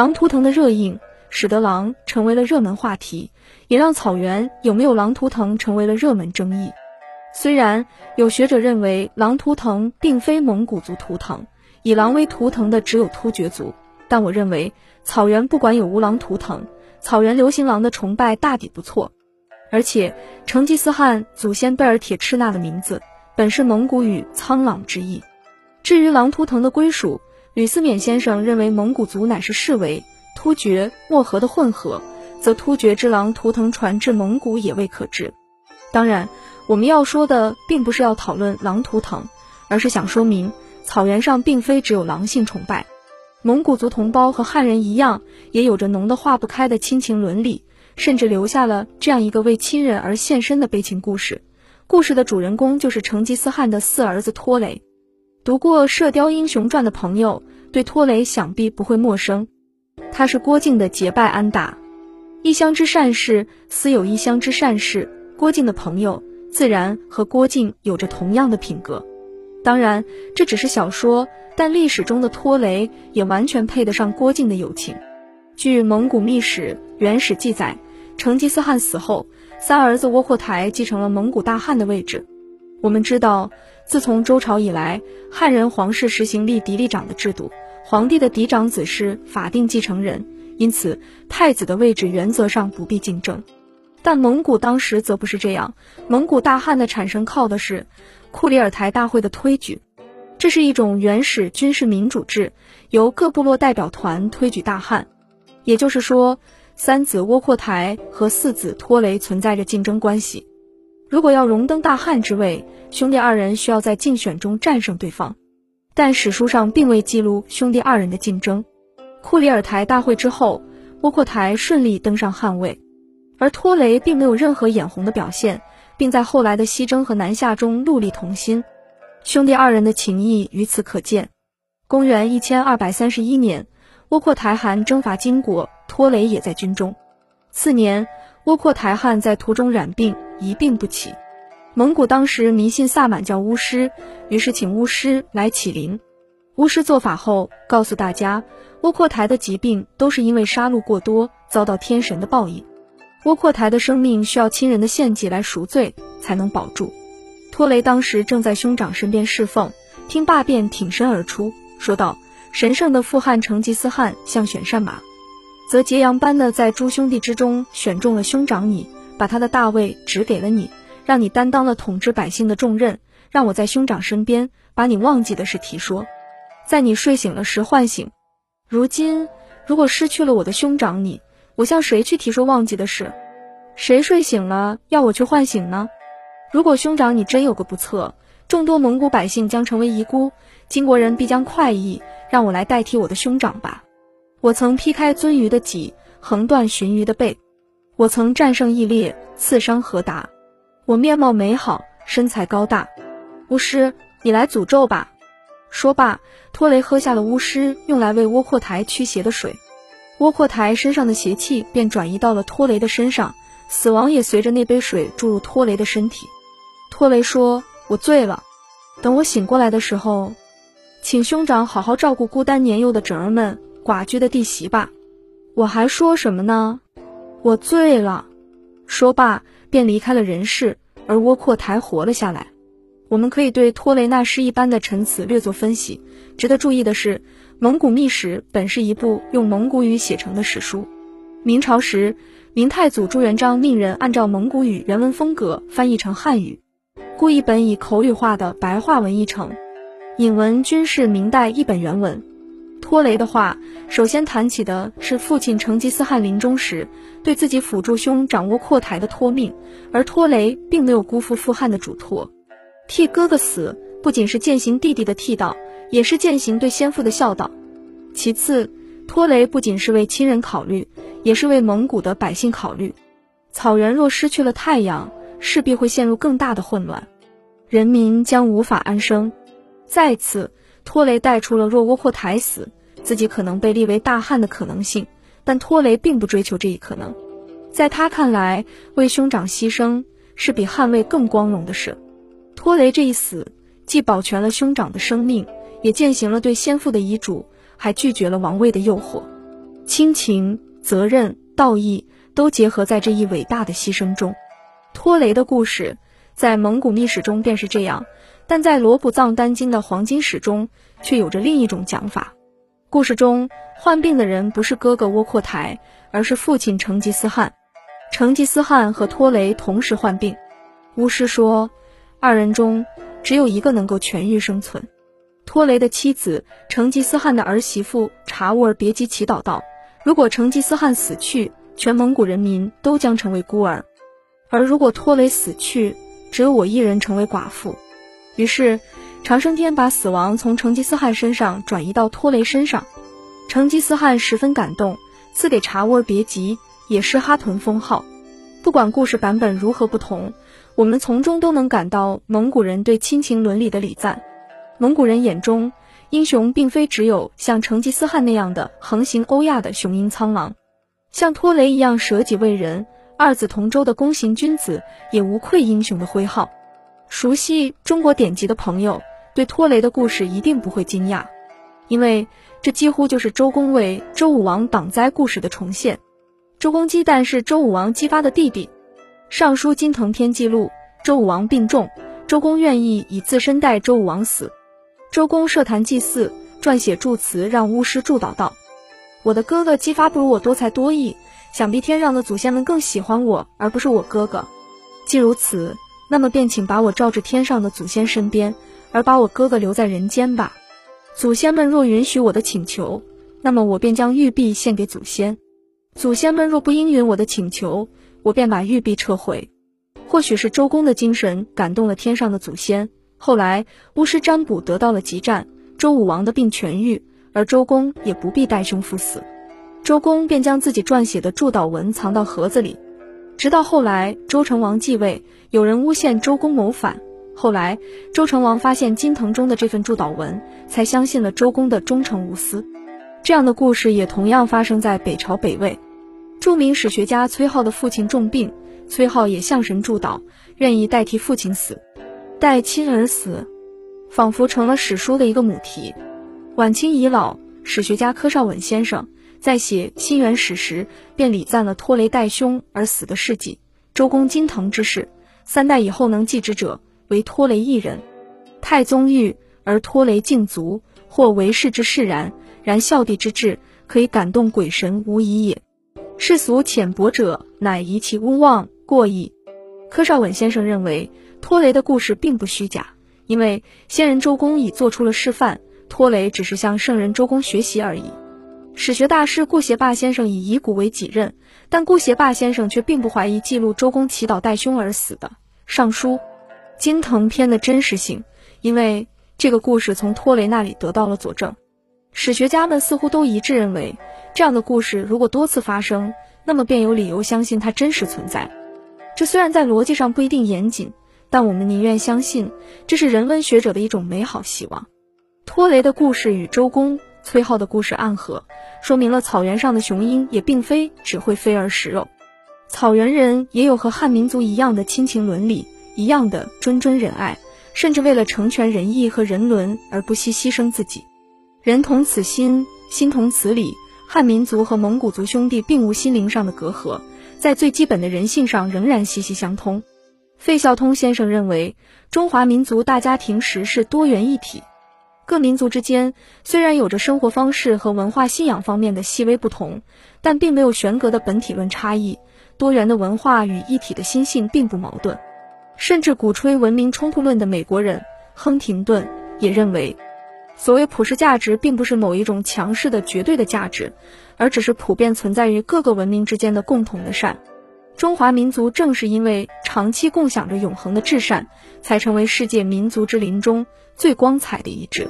狼图腾的热映，使得狼成为了热门话题，也让草原有没有狼图腾成为了热门争议。虽然有学者认为狼图腾并非蒙古族图腾，以狼为图腾的只有突厥族，但我认为草原不管有无狼图腾，草原流行狼的崇拜大抵不错。而且成吉思汗祖先贝尔铁赤纳的名字本是蒙古语“苍狼”之意。至于狼图腾的归属，吕思勉先生认为蒙古族乃是视为突厥、漠河的混合，则突厥之狼图腾传至蒙古也未可知。当然。我们要说的并不是要讨论狼图腾，而是想说明草原上并非只有狼性崇拜，蒙古族同胞和汉人一样，也有着浓得化不开的亲情伦理，甚至留下了这样一个为亲人而献身的悲情故事。故事的主人公就是成吉思汗的四儿子托雷。读过《射雕英雄传》的朋友对托雷想必不会陌生，他是郭靖的结拜安达，一乡之善事，私有一乡之善事。郭靖的朋友。自然和郭靖有着同样的品格，当然这只是小说，但历史中的托雷也完全配得上郭靖的友情。据蒙古秘史《原始》记载，成吉思汗死后，三儿子窝阔台继承了蒙古大汗的位置。我们知道，自从周朝以来，汉人皇室实行立嫡立长的制度，皇帝的嫡长子是法定继承人，因此太子的位置原则上不必竞争。但蒙古当时则不是这样，蒙古大汗的产生靠的是库里尔台大会的推举，这是一种原始军事民主制，由各部落代表团推举大汗。也就是说，三子窝阔台和四子拖雷存在着竞争关系。如果要荣登大汗之位，兄弟二人需要在竞选中战胜对方，但史书上并未记录兄弟二人的竞争。库里尔台大会之后，窝阔台顺利登上汗位。而托雷并没有任何眼红的表现，并在后来的西征和南下中戮力同心，兄弟二人的情谊于此可见。公元一千二百三十一年，窝阔台汗征伐金国，托雷也在军中。次年，窝阔台汗在途中染病，一病不起。蒙古当时迷信萨满教巫师，于是请巫师来起灵。巫师做法后，告诉大家，窝阔台的疾病都是因为杀戮过多，遭到天神的报应。窝阔台的生命需要亲人的献祭来赎罪才能保住。托雷当时正在兄长身边侍奉，听罢便挺身而出，说道：“神圣的富汉成吉思汗像选善马，则揭阳般的在诸兄弟之中选中了兄长你，把他的大位指给了你，让你担当了统治百姓的重任，让我在兄长身边把你忘记的事提说，在你睡醒了时唤醒。如今如果失去了我的兄长你。”我向谁去提说忘记的事？谁睡醒了要我去唤醒呢？如果兄长你真有个不测，众多蒙古百姓将成为遗孤，金国人必将快意，让我来代替我的兄长吧。我曾劈开鳟鱼的脊，横断鲟鱼的背，我曾战胜异烈，刺伤何达。我面貌美好，身材高大。巫师，你来诅咒吧。说罢，托雷喝下了巫师用来为窝阔台驱邪的水。窝阔台身上的邪气便转移到了托雷的身上，死亡也随着那杯水注入托雷的身体。托雷说：“我醉了，等我醒过来的时候，请兄长好好照顾孤单年幼的侄儿们、寡居的弟媳吧。”我还说什么呢？我醉了。说罢便离开了人世，而窝阔台活了下来。我们可以对托雷那诗一般的陈词略作分析。值得注意的是。《蒙古秘史》本是一部用蒙古语写成的史书。明朝时，明太祖朱元璋命人按照蒙古语原文风格翻译成汉语，故一本以口语化的白话文译成。引文均是明代一本原文。托雷的话，首先谈起的是父亲成吉思汗临终时对自己辅助兄掌握阔台的托命，而托雷并没有辜负父汉的嘱托，替哥哥死，不仅是践行弟弟的替道。也是践行对先父的孝道。其次，托雷不仅是为亲人考虑，也是为蒙古的百姓考虑。草原若失去了太阳，势必会陷入更大的混乱，人民将无法安生。再次，托雷带出了若窝阔台死，自己可能被立为大汗的可能性。但托雷并不追求这一可能，在他看来，为兄长牺牲是比捍卫更光荣的事。托雷这一死，既保全了兄长的生命。也践行了对先父的遗嘱，还拒绝了王位的诱惑。亲情、责任、道义都结合在这一伟大的牺牲中。托雷的故事在蒙古秘史中便是这样，但在罗卜藏丹津的黄金史中却有着另一种讲法。故事中患病的人不是哥哥窝阔台，而是父亲成吉思汗。成吉思汗和托雷同时患病，巫师说，二人中只有一个能够痊愈生存。托雷的妻子成吉思汗的儿媳妇查乌尔别吉祈祷道：“如果成吉思汗死去，全蒙古人民都将成为孤儿；而如果托雷死去，只有我一人成为寡妇。”于是，长生天把死亡从成吉思汗身上转移到托雷身上。成吉思汗十分感动，赐给察乌尔别吉。也是哈屯封号。不管故事版本如何不同，我们从中都能感到蒙古人对亲情伦理的礼赞。蒙古人眼中，英雄并非只有像成吉思汗那样的横行欧亚的雄鹰苍狼，像托雷一样舍己为人、二子同舟的弓行君子也无愧英雄的徽号。熟悉中国典籍的朋友，对托雷的故事一定不会惊讶，因为这几乎就是周公为周武王挡灾故事的重现。周公姬旦是周武王姬发的弟弟，《尚书金腾篇》记录周武王病重，周公愿意以自身代周武王死。周公设坛祭祀，撰写祝词，让巫师祝祷道：“我的哥哥姬发不如我多才多艺，想必天上的祖先们更喜欢我，而不是我哥哥。既如此，那么便请把我召至天上的祖先身边，而把我哥哥留在人间吧。祖先们若允许我的请求，那么我便将玉璧献给祖先。”祖先们若不应允我的请求，我便把玉璧撤回。或许是周公的精神感动了天上的祖先。后来巫师占卜得到了吉战，周武王的病痊愈，而周公也不必带兄赴死。周公便将自己撰写的祝祷文藏到盒子里。直到后来周成王继位，有人诬陷周公谋反。后来周成王发现金藤中的这份祝祷文，才相信了周公的忠诚无私。这样的故事也同样发生在北朝北魏。著名史学家崔颢的父亲重病，崔颢也向神祝祷，愿意代替父亲死。代亲而死，仿佛成了史书的一个母题。晚清遗老史学家柯绍稳先生在写《新元史》时，便礼赞了托雷代兄而死的事迹。周公金腾之事，三代以后能继之者，为托雷一人。太宗欲而托雷敬足，或为世之释然。然孝弟之志，可以感动鬼神无疑也。世俗浅薄者，乃疑其无妄过矣。柯绍稳先生认为，托雷的故事并不虚假，因为先人周公已做出了示范，托雷只是向圣人周公学习而已。史学大师顾颉霸先生以遗骨为己任，但顾颉霸先生却并不怀疑记录周公祈祷代兄而死的《尚书金腾篇》的真实性，因为这个故事从托雷那里得到了佐证。史学家们似乎都一致认为，这样的故事如果多次发生，那么便有理由相信它真实存在。这虽然在逻辑上不一定严谨，但我们宁愿相信，这是人文学者的一种美好希望。托雷的故事与周公、崔颢的故事暗合，说明了草原上的雄鹰也并非只会飞而食肉。草原人也有和汉民族一样的亲情伦理，一样的谆谆仁爱，甚至为了成全仁义和人伦而不惜牺牲自己。人同此心，心同此理。汉民族和蒙古族兄弟并无心灵上的隔阂，在最基本的人性上仍然息息相通。费孝通先生认为，中华民族大家庭实是多元一体，各民族之间虽然有着生活方式和文化信仰方面的细微不同，但并没有悬隔的本体论差异。多元的文化与一体的心性并不矛盾。甚至鼓吹文明冲突论的美国人亨廷顿也认为。所谓普世价值，并不是某一种强势的绝对的价值，而只是普遍存在于各个文明之间的共同的善。中华民族正是因为长期共享着永恒的至善，才成为世界民族之林中最光彩的一支。